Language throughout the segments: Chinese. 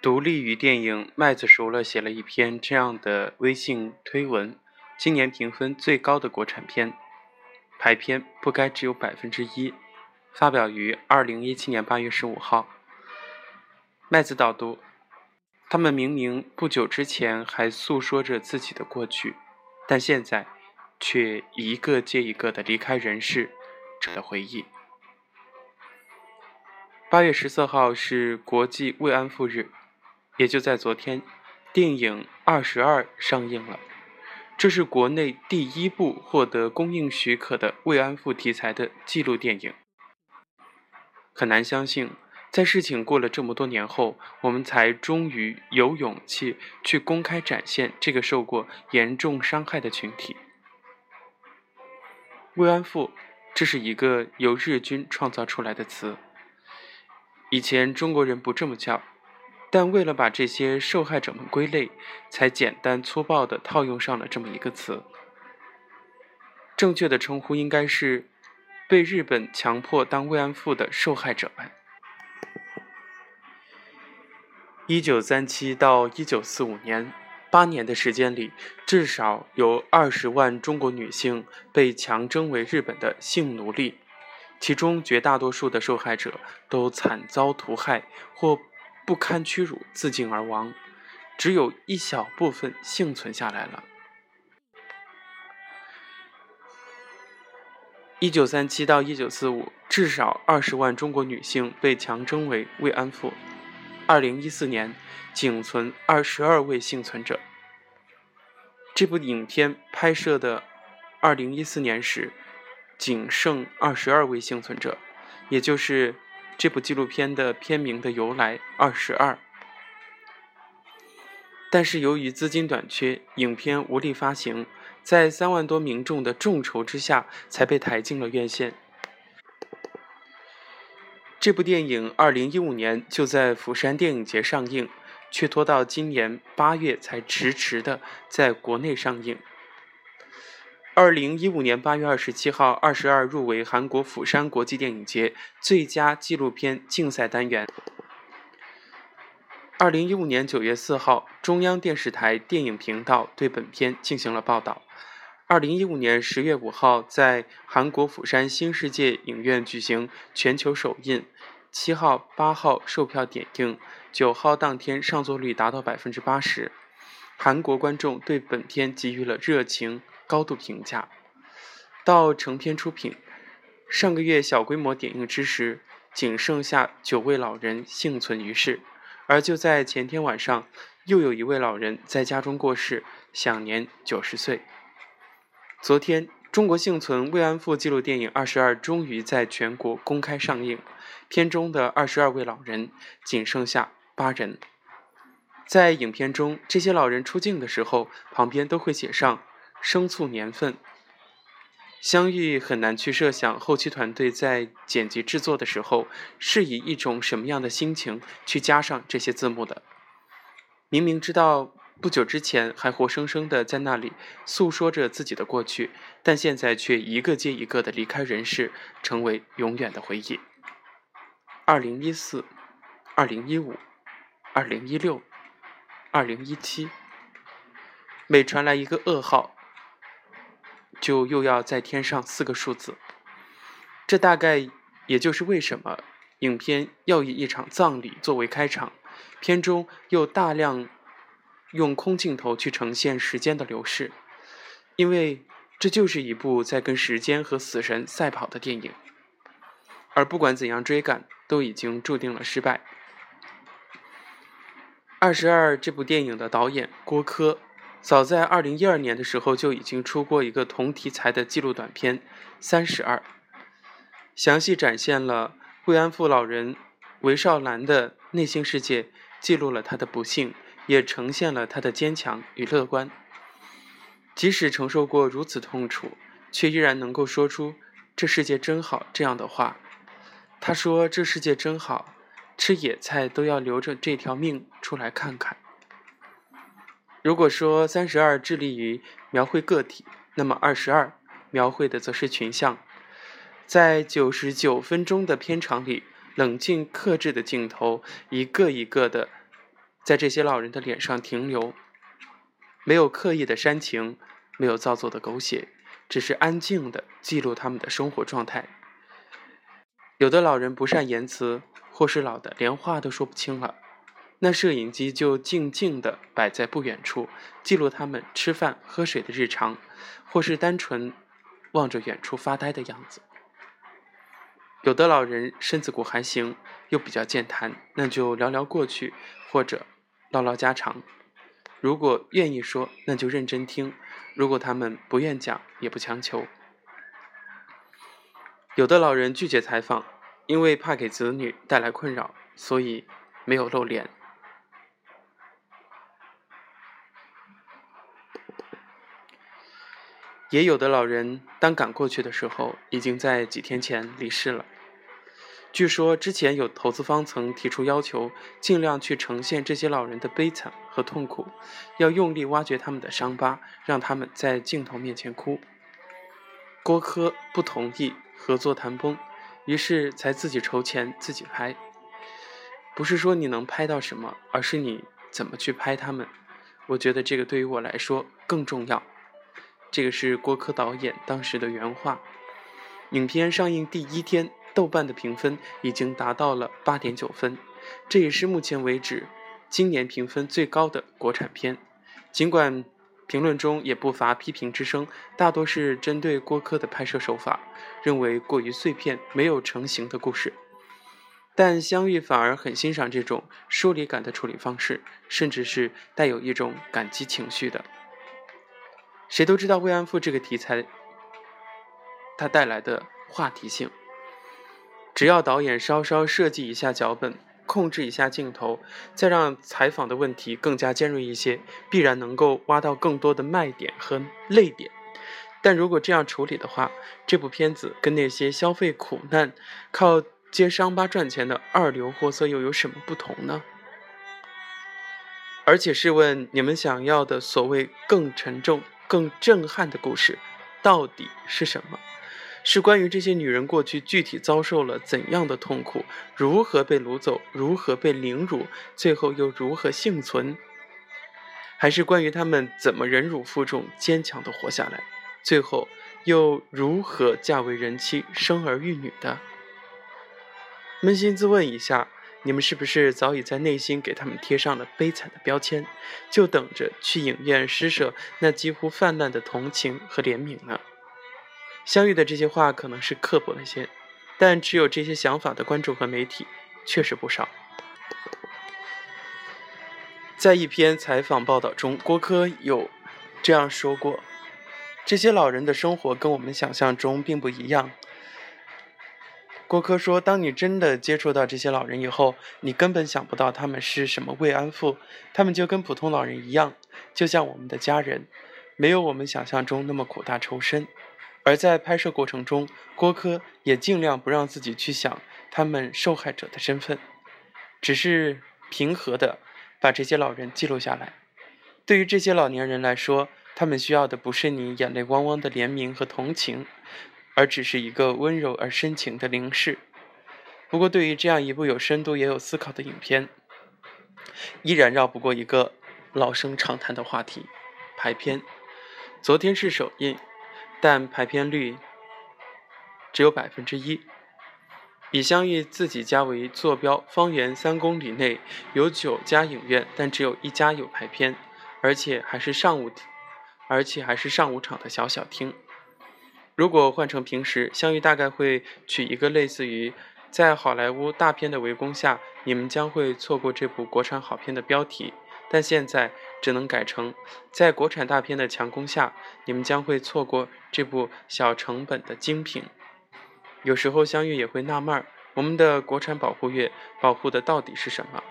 独立于电影《麦子熟了》写了一篇这样的微信推文：今年评分最高的国产片，排片不该只有百分之一。发表于二零一七年八月十五号。麦子导读：他们明明不久之前还诉说着自己的过去，但现在却一个接一个的离开人世，这的回忆。八月十四号是国际慰安妇日。也就在昨天，电影《二十二》上映了。这是国内第一部获得公映许可的慰安妇题材的纪录电影。很难相信，在事情过了这么多年后，我们才终于有勇气去公开展现这个受过严重伤害的群体。慰安妇，这是一个由日军创造出来的词。以前中国人不这么叫。但为了把这些受害者们归类，才简单粗暴地套用上了这么一个词。正确的称呼应该是被日本强迫当慰安妇的受害者们。一九三七到一九四五年八年的时间里，至少有二十万中国女性被强征为日本的性奴隶，其中绝大多数的受害者都惨遭屠害或。不堪屈辱，自尽而亡，只有一小部分幸存下来了。一九三七到一九四五，至少二十万中国女性被强征为慰安妇。二零一四年，仅存二十二位幸存者。这部影片拍摄的二零一四年时，仅剩二十二位幸存者，也就是。这部纪录片的片名的由来二十二，但是由于资金短缺，影片无力发行，在三万多民众的众筹之下，才被抬进了院线。这部电影二零一五年就在釜山电影节上映，却拖到今年八月才迟迟的在国内上映。二零一五年八月二十七号，二十二入围韩国釜山国际电影节最佳纪录片竞赛单元。二零一五年九月四号，中央电视台电影频道对本片进行了报道。二零一五年十月五号，在韩国釜山新世界影院举行全球首映，七号、八号售票点映，九号当天上座率达到百分之八十。韩国观众对本片给予了热情。高度评价。到成片出品，上个月小规模点映之时，仅剩下九位老人幸存于世。而就在前天晚上，又有一位老人在家中过世，享年九十岁。昨天，中国幸存慰安妇纪录电影《二十二》终于在全国公开上映。片中的二十二位老人，仅剩下八人。在影片中，这些老人出镜的时候，旁边都会写上。生卒年份，相遇很难去设想后期团队在剪辑制作的时候是以一种什么样的心情去加上这些字幕的。明明知道不久之前还活生生的在那里诉说着自己的过去，但现在却一个接一个的离开人世，成为永远的回忆。二零一四，二零一五，二零一六，二零一七，每传来一个噩耗。就又要再添上四个数字，这大概也就是为什么影片要以一场葬礼作为开场，片中又大量用空镜头去呈现时间的流逝，因为这就是一部在跟时间和死神赛跑的电影，而不管怎样追赶，都已经注定了失败。二十二这部电影的导演郭柯。早在二零一二年的时候，就已经出过一个同题材的纪录短片《三十二》，详细展现了慰安妇老人韦少兰的内心世界，记录了她的不幸，也呈现了他的坚强与乐观。即使承受过如此痛楚，却依然能够说出“这世界真好”这样的话。他说：“这世界真好，吃野菜都要留着这条命出来看看。”如果说三十二致力于描绘个体，那么二十二描绘的则是群像。在九十九分钟的片场里，冷静克制的镜头一个一个的在这些老人的脸上停留，没有刻意的煽情，没有造作的狗血，只是安静的记录他们的生活状态。有的老人不善言辞，或是老的连话都说不清了，那摄影机就静静地摆在不远处，记录他们吃饭喝水的日常，或是单纯望着远处发呆的样子。有的老人身子骨还行，又比较健谈，那就聊聊过去，或者唠唠家常。如果愿意说，那就认真听；如果他们不愿讲，也不强求。有的老人拒绝采访，因为怕给子女带来困扰，所以没有露脸。也有的老人当赶过去的时候，已经在几天前离世了。据说之前有投资方曾提出要求，尽量去呈现这些老人的悲惨和痛苦，要用力挖掘他们的伤疤，让他们在镜头面前哭。郭柯不同意。合作谈崩，于是才自己筹钱自己拍。不是说你能拍到什么，而是你怎么去拍他们。我觉得这个对于我来说更重要。这个是郭柯导演当时的原话。影片上映第一天，豆瓣的评分已经达到了八点九分，这也是目前为止今年评分最高的国产片。尽管。评论中也不乏批评之声，大多是针对郭柯的拍摄手法，认为过于碎片，没有成型的故事。但香玉反而很欣赏这种疏离感的处理方式，甚至是带有一种感激情绪的。谁都知道慰安妇这个题材，它带来的话题性，只要导演稍稍设计一下脚本。控制一下镜头，再让采访的问题更加尖锐一些，必然能够挖到更多的卖点和泪点。但如果这样处理的话，这部片子跟那些消费苦难、靠揭伤疤赚钱的二流货色又有什么不同呢？而且试问，你们想要的所谓更沉重、更震撼的故事，到底是什么？是关于这些女人过去具体遭受了怎样的痛苦，如何被掳走，如何被凌辱，最后又如何幸存？还是关于她们怎么忍辱负重、坚强的活下来，最后又如何嫁为人妻、生儿育女的？扪心自问一下，你们是不是早已在内心给他们贴上了悲惨的标签，就等着去影院施舍那几乎泛滥的同情和怜悯呢？相遇的这些话可能是刻薄了些，但持有这些想法的观众和媒体确实不少。在一篇采访报道中，郭柯有这样说过：“这些老人的生活跟我们想象中并不一样。”郭柯说：“当你真的接触到这些老人以后，你根本想不到他们是什么慰安妇，他们就跟普通老人一样，就像我们的家人，没有我们想象中那么苦大仇深。”而在拍摄过程中，郭柯也尽量不让自己去想他们受害者的身份，只是平和的把这些老人记录下来。对于这些老年人来说，他们需要的不是你眼泪汪汪的怜悯和同情，而只是一个温柔而深情的凝视。不过，对于这样一部有深度也有思考的影片，依然绕不过一个老生常谈的话题——排片。昨天是首映。但排片率只有百分之一。以香玉自己家为坐标，方圆三公里内有九家影院，但只有一家有排片，而且还是上午，而且还是上午场的小小厅。如果换成平时，香玉大概会取一个类似于“在好莱坞大片的围攻下，你们将会错过这部国产好片”的标题。但现在只能改成，在国产大片的强攻下，你们将会错过这部小成本的精品。有时候相遇也会纳闷儿，我们的国产保护月保护的到底是什么？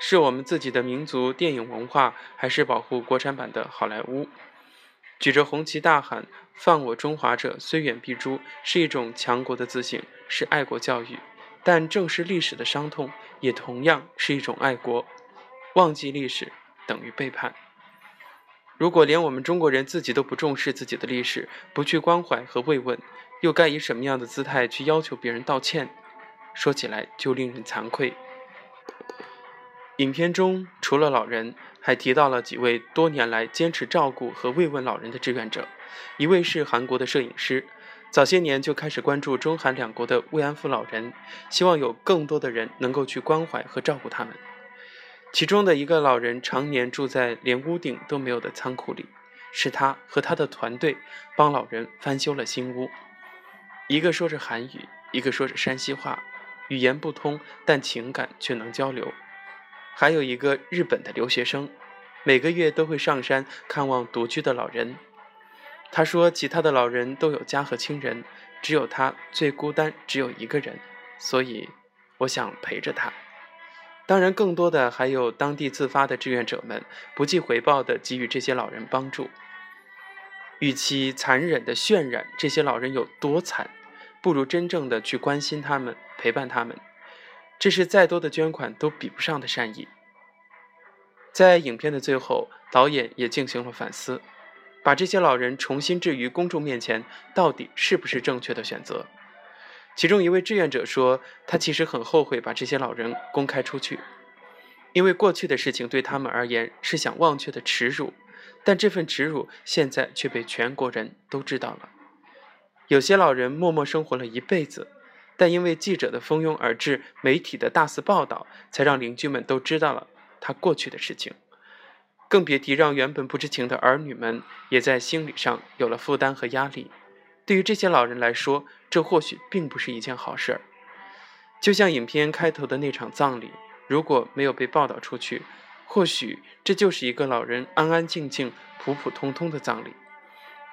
是我们自己的民族电影文化，还是保护国产版的好莱坞？举着红旗大喊“犯我中华者，虽远必诛”，是一种强国的自信，是爱国教育。但正视历史的伤痛，也同样是一种爱国。忘记历史。等于背叛。如果连我们中国人自己都不重视自己的历史，不去关怀和慰问，又该以什么样的姿态去要求别人道歉？说起来就令人惭愧。影片中除了老人，还提到了几位多年来坚持照顾和慰问老人的志愿者。一位是韩国的摄影师，早些年就开始关注中韩两国的慰安妇老人，希望有更多的人能够去关怀和照顾他们。其中的一个老人常年住在连屋顶都没有的仓库里，是他和他的团队帮老人翻修了新屋。一个说着韩语，一个说着山西话，语言不通，但情感却能交流。还有一个日本的留学生，每个月都会上山看望独居的老人。他说，其他的老人都有家和亲人，只有他最孤单，只有一个人，所以我想陪着他。当然，更多的还有当地自发的志愿者们，不计回报地给予这些老人帮助。与其残忍地渲染这些老人有多惨，不如真正的去关心他们，陪伴他们。这是再多的捐款都比不上的善意。在影片的最后，导演也进行了反思，把这些老人重新置于公众面前，到底是不是正确的选择？其中一位志愿者说：“他其实很后悔把这些老人公开出去，因为过去的事情对他们而言是想忘却的耻辱，但这份耻辱现在却被全国人都知道了。有些老人默默生活了一辈子，但因为记者的蜂拥而至、媒体的大肆报道，才让邻居们都知道了他过去的事情。更别提让原本不知情的儿女们也在心理上有了负担和压力。对于这些老人来说，这或许并不是一件好事儿，就像影片开头的那场葬礼，如果没有被报道出去，或许这就是一个老人安安静静、普普通通的葬礼。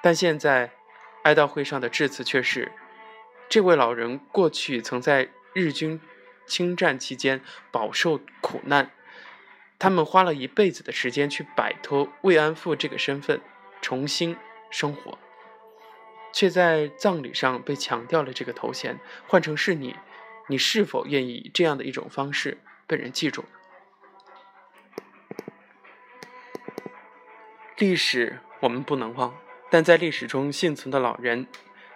但现在，哀悼会上的致辞却是：这位老人过去曾在日军侵占期间饱受苦难，他们花了一辈子的时间去摆脱慰安妇这个身份，重新生活。却在葬礼上被强调了这个头衔。换成是你，你是否愿意以这样的一种方式被人记住？历史我们不能忘，但在历史中幸存的老人，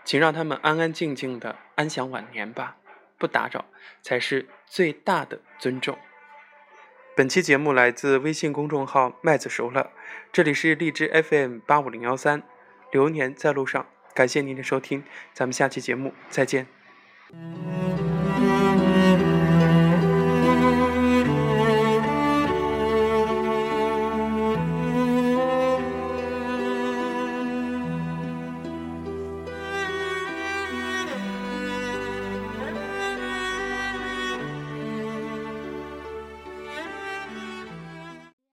请让他们安安静静的安享晚年吧，不打扰才是最大的尊重。本期节目来自微信公众号“麦子熟了”，这里是荔枝 FM 八五零幺三，流年在路上。感谢您的收听，咱们下期节目再见。